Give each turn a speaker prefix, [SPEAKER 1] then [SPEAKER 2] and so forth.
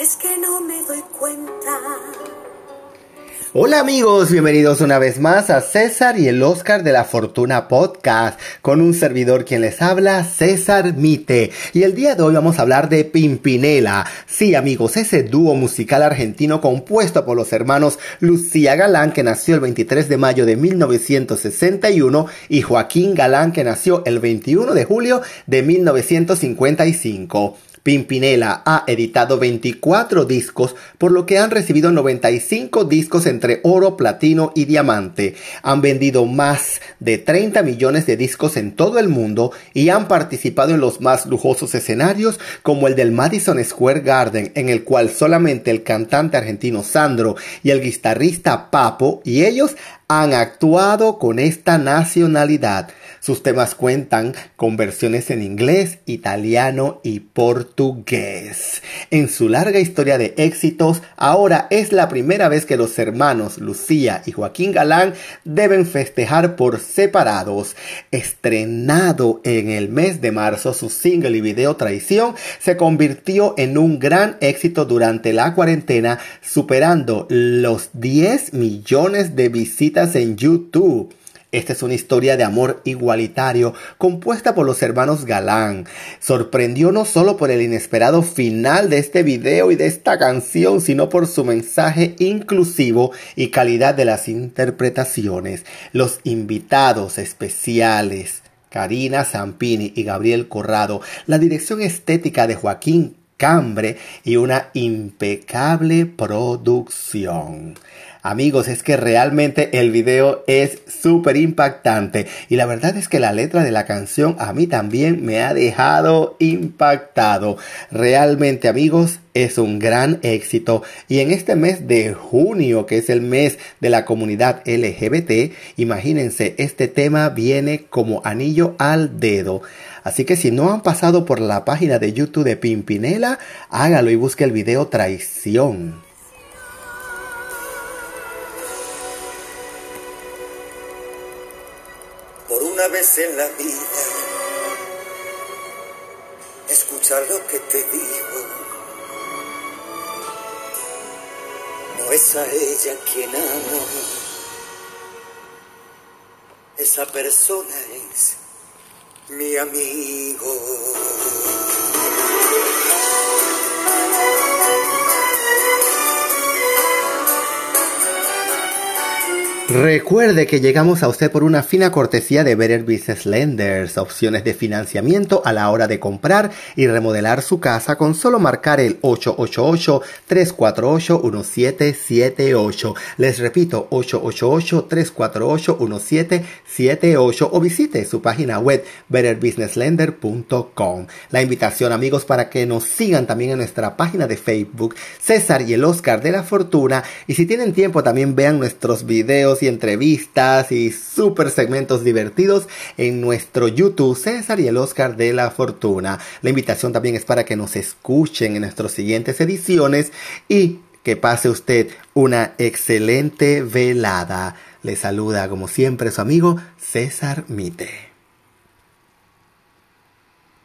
[SPEAKER 1] es que no me doy cuenta.
[SPEAKER 2] Hola amigos, bienvenidos una vez más a César y el Oscar de la Fortuna Podcast, con un servidor quien les habla, César Mite. Y el día de hoy vamos a hablar de Pimpinela. Sí amigos, ese dúo musical argentino compuesto por los hermanos Lucía Galán, que nació el 23 de mayo de 1961, y Joaquín Galán, que nació el 21 de julio de 1955. Pimpinela ha editado 24 discos, por lo que han recibido 95 discos entre oro, platino y diamante. Han vendido más de 30 millones de discos en todo el mundo y han participado en los más lujosos escenarios como el del Madison Square Garden, en el cual solamente el cantante argentino Sandro y el guitarrista Papo y ellos han actuado con esta nacionalidad. Sus temas cuentan con versiones en inglés, italiano y portugués. En su larga historia de éxitos, ahora es la primera vez que los hermanos Lucía y Joaquín Galán deben festejar por separados. Estrenado en el mes de marzo, su single y video Traición se convirtió en un gran éxito durante la cuarentena, superando los 10 millones de visitas en YouTube. Esta es una historia de amor igualitario compuesta por los hermanos Galán. Sorprendió no solo por el inesperado final de este video y de esta canción, sino por su mensaje inclusivo y calidad de las interpretaciones. Los invitados especiales. Karina Zampini y Gabriel Corrado, la dirección estética de Joaquín Y una impecable producción. Amigos, es que realmente el video es súper impactante y la verdad es que la letra de la canción a mí también me ha dejado impactado. Realmente amigos, es un gran éxito y en este mes de junio, que es el mes de la comunidad LGBT, imagínense, este tema viene como anillo al dedo. Así que si no han pasado por la página de YouTube de Pimpinela, hágalo y busque el video Traición.
[SPEAKER 3] Por una vez en la vida, escuchar lo que te digo. No es a ella quien amo, esa persona es mi amigo.
[SPEAKER 2] Recuerde que llegamos a usted por una fina cortesía de Better Business Lenders, opciones de financiamiento a la hora de comprar y remodelar su casa con solo marcar el 888-348-1778. Les repito, 888-348-1778 o visite su página web betterbusinesslender.com. La invitación amigos para que nos sigan también en nuestra página de Facebook, César y el Oscar de la Fortuna y si tienen tiempo también vean nuestros videos y entrevistas y super segmentos divertidos en nuestro YouTube César y el Oscar de la Fortuna. La invitación también es para que nos escuchen en nuestras siguientes ediciones y que pase usted una excelente velada. Le saluda como siempre su amigo César Mite.